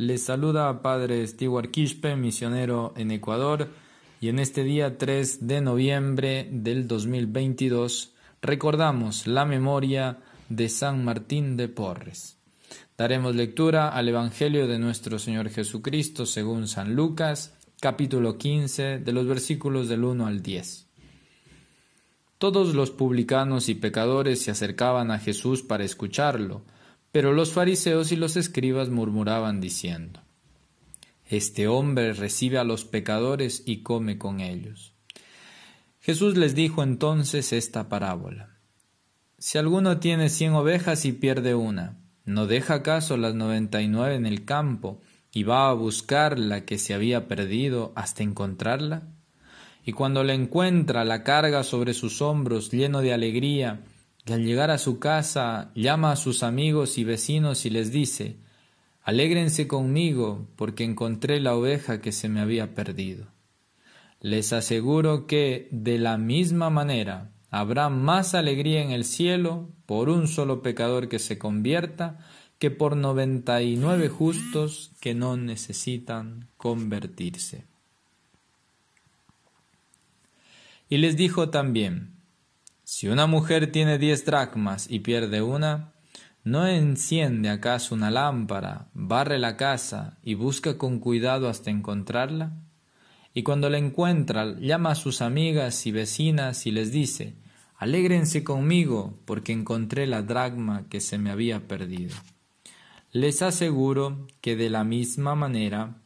Les saluda Padre Stewart Quispe, misionero en Ecuador, y en este día 3 de noviembre del 2022 recordamos la memoria de San Martín de Porres. Daremos lectura al Evangelio de nuestro Señor Jesucristo según San Lucas, capítulo 15, de los versículos del 1 al 10. Todos los publicanos y pecadores se acercaban a Jesús para escucharlo, pero los fariseos y los escribas murmuraban diciendo, Este hombre recibe a los pecadores y come con ellos. Jesús les dijo entonces esta parábola. Si alguno tiene cien ovejas y pierde una, ¿no deja acaso las noventa y nueve en el campo y va a buscar la que se había perdido hasta encontrarla? y cuando la encuentra la carga sobre sus hombros lleno de alegría, y al llegar a su casa llama a sus amigos y vecinos y les dice, Alégrense conmigo, porque encontré la oveja que se me había perdido. Les aseguro que, de la misma manera, habrá más alegría en el cielo por un solo pecador que se convierta que por noventa y nueve justos que no necesitan convertirse. Y les dijo también, si una mujer tiene diez dracmas y pierde una, ¿no enciende acaso una lámpara, barre la casa y busca con cuidado hasta encontrarla? Y cuando la encuentra, llama a sus amigas y vecinas y les dice, Alégrense conmigo, porque encontré la dracma que se me había perdido. Les aseguro que de la misma manera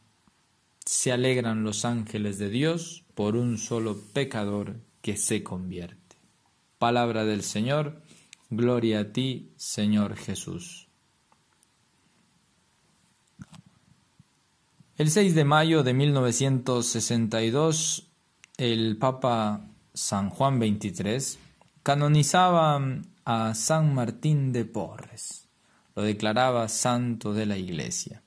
se alegran los ángeles de Dios por un solo pecador que se convierte. Palabra del Señor, gloria a ti, Señor Jesús. El 6 de mayo de 1962, el Papa San Juan XXIII canonizaba a San Martín de Porres, lo declaraba santo de la Iglesia.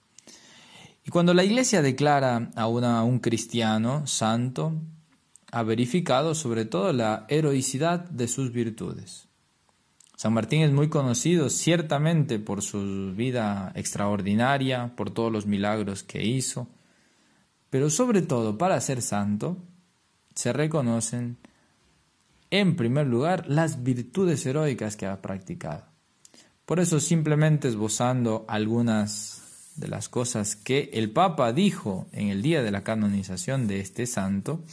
Y cuando la Iglesia declara a, un cristiano santo, ha verificado sobre todo la heroicidad de sus virtudes. San Martín es muy conocido ciertamente por su vida extraordinaria, por todos los milagros que hizo, pero sobre todo para ser santo se reconocen en primer lugar las virtudes heroicas que ha practicado. Por eso simplemente esbozando algunas de las cosas que el Papa dijo en el día de la canonización de este santo,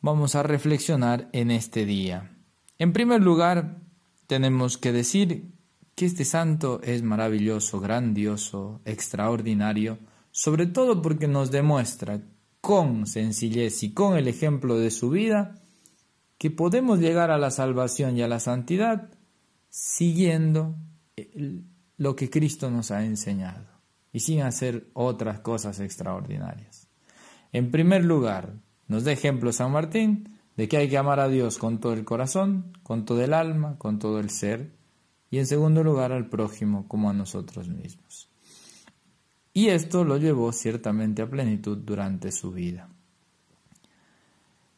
vamos a reflexionar en este día. En primer lugar, tenemos que decir que este santo es maravilloso, grandioso, extraordinario, sobre todo porque nos demuestra con sencillez y con el ejemplo de su vida que podemos llegar a la salvación y a la santidad siguiendo lo que Cristo nos ha enseñado y sin hacer otras cosas extraordinarias. En primer lugar, nos da ejemplo San Martín de que hay que amar a Dios con todo el corazón, con todo el alma, con todo el ser, y en segundo lugar al prójimo como a nosotros mismos. Y esto lo llevó ciertamente a plenitud durante su vida.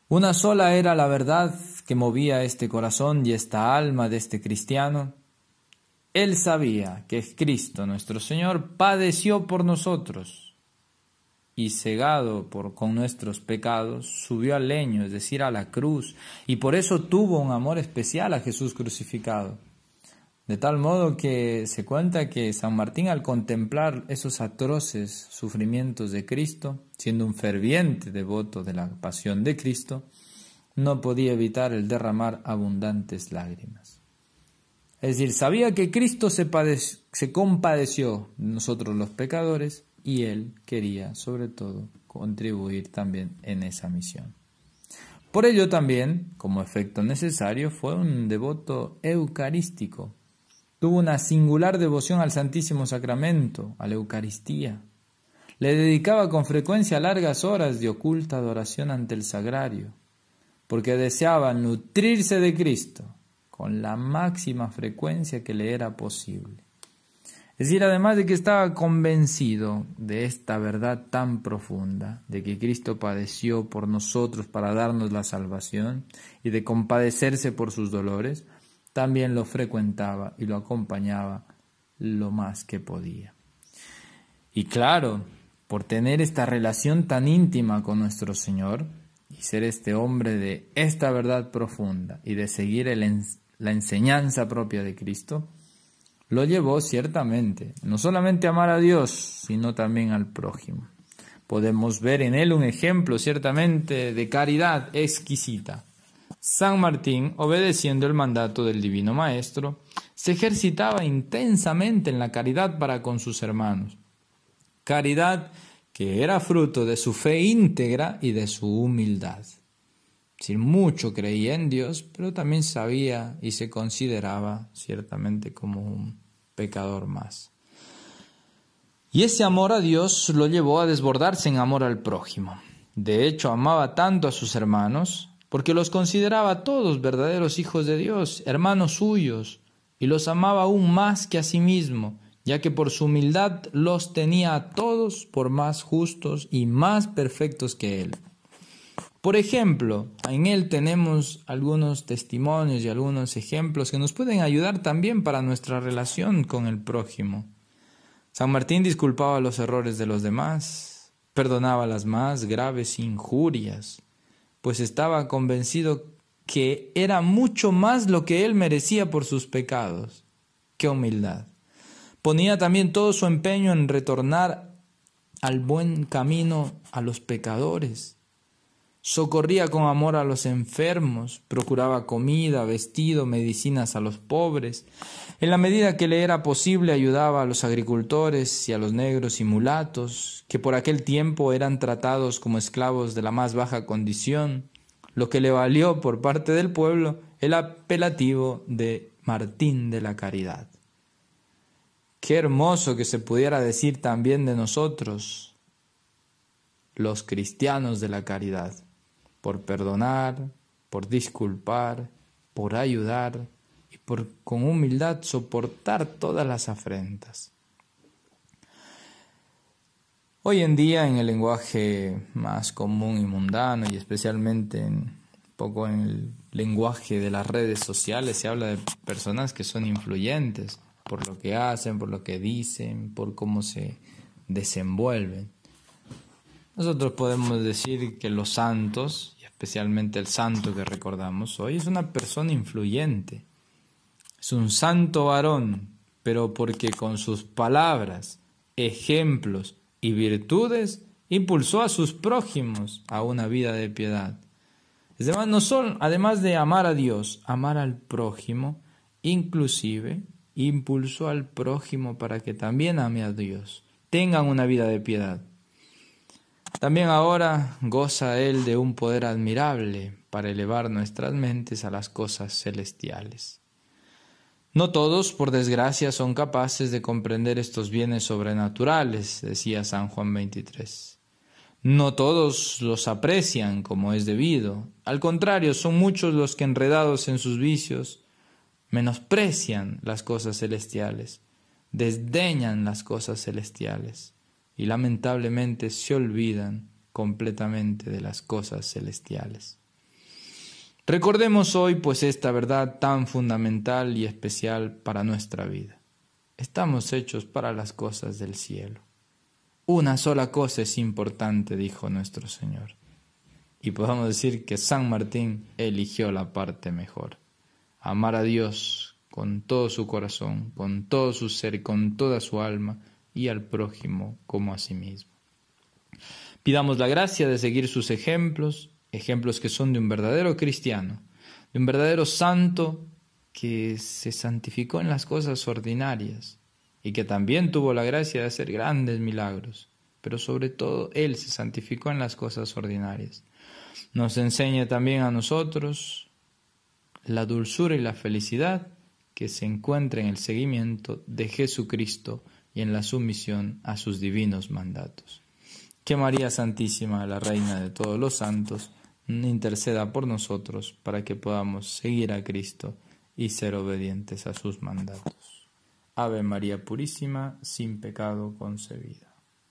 Una sola era la verdad que movía este corazón y esta alma de este cristiano, él sabía que Cristo nuestro Señor padeció por nosotros y cegado por, con nuestros pecados, subió al leño, es decir, a la cruz, y por eso tuvo un amor especial a Jesús crucificado. De tal modo que se cuenta que San Martín al contemplar esos atroces sufrimientos de Cristo, siendo un ferviente devoto de la pasión de Cristo, no podía evitar el derramar abundantes lágrimas. Es decir, sabía que Cristo se, se compadeció de nosotros los pecadores y él quería, sobre todo, contribuir también en esa misión. Por ello también, como efecto necesario, fue un devoto eucarístico. Tuvo una singular devoción al Santísimo Sacramento, a la Eucaristía. Le dedicaba con frecuencia largas horas de oculta adoración ante el sagrario, porque deseaba nutrirse de Cristo con la máxima frecuencia que le era posible. Es decir, además de que estaba convencido de esta verdad tan profunda, de que Cristo padeció por nosotros para darnos la salvación y de compadecerse por sus dolores, también lo frecuentaba y lo acompañaba lo más que podía. Y claro, por tener esta relación tan íntima con nuestro Señor y ser este hombre de esta verdad profunda y de seguir la enseñanza propia de Cristo, lo llevó ciertamente, no solamente a amar a Dios, sino también al prójimo. Podemos ver en él un ejemplo ciertamente de caridad exquisita. San Martín, obedeciendo el mandato del Divino Maestro, se ejercitaba intensamente en la caridad para con sus hermanos. Caridad que era fruto de su fe íntegra y de su humildad. Sin mucho creía en Dios, pero también sabía y se consideraba ciertamente como un pecador más. Y ese amor a Dios lo llevó a desbordarse en amor al prójimo. De hecho, amaba tanto a sus hermanos, porque los consideraba todos verdaderos hijos de Dios, hermanos suyos, y los amaba aún más que a sí mismo, ya que por su humildad los tenía a todos por más justos y más perfectos que él. Por ejemplo, en él tenemos algunos testimonios y algunos ejemplos que nos pueden ayudar también para nuestra relación con el prójimo. San Martín disculpaba los errores de los demás, perdonaba las más graves injurias, pues estaba convencido que era mucho más lo que él merecía por sus pecados. ¡Qué humildad! Ponía también todo su empeño en retornar al buen camino a los pecadores socorría con amor a los enfermos, procuraba comida, vestido, medicinas a los pobres. En la medida que le era posible ayudaba a los agricultores y a los negros y mulatos, que por aquel tiempo eran tratados como esclavos de la más baja condición, lo que le valió por parte del pueblo el apelativo de Martín de la Caridad. Qué hermoso que se pudiera decir también de nosotros, los cristianos de la caridad por perdonar, por disculpar, por ayudar y por con humildad soportar todas las afrentas. Hoy en día en el lenguaje más común y mundano y especialmente en poco en el lenguaje de las redes sociales se habla de personas que son influyentes por lo que hacen, por lo que dicen, por cómo se desenvuelven. Nosotros podemos decir que los santos, especialmente el santo que recordamos hoy, es una persona influyente. Es un santo varón, pero porque con sus palabras, ejemplos y virtudes impulsó a sus prójimos a una vida de piedad. Además, no son, además de amar a Dios, amar al prójimo, inclusive impulsó al prójimo para que también ame a Dios, tengan una vida de piedad. También ahora goza Él de un poder admirable para elevar nuestras mentes a las cosas celestiales. No todos, por desgracia, son capaces de comprender estos bienes sobrenaturales, decía San Juan 23. No todos los aprecian como es debido. Al contrario, son muchos los que enredados en sus vicios menosprecian las cosas celestiales, desdeñan las cosas celestiales y lamentablemente se olvidan completamente de las cosas celestiales. Recordemos hoy pues esta verdad tan fundamental y especial para nuestra vida. Estamos hechos para las cosas del cielo. Una sola cosa es importante, dijo nuestro Señor. Y podemos decir que San Martín eligió la parte mejor. Amar a Dios con todo su corazón, con todo su ser, con toda su alma, y al prójimo como a sí mismo. Pidamos la gracia de seguir sus ejemplos, ejemplos que son de un verdadero cristiano, de un verdadero santo que se santificó en las cosas ordinarias y que también tuvo la gracia de hacer grandes milagros, pero sobre todo Él se santificó en las cosas ordinarias. Nos enseña también a nosotros la dulzura y la felicidad que se encuentra en el seguimiento de Jesucristo y en la sumisión a sus divinos mandatos. Que María Santísima, la Reina de todos los santos, interceda por nosotros para que podamos seguir a Cristo y ser obedientes a sus mandatos. Ave María Purísima, sin pecado concebida.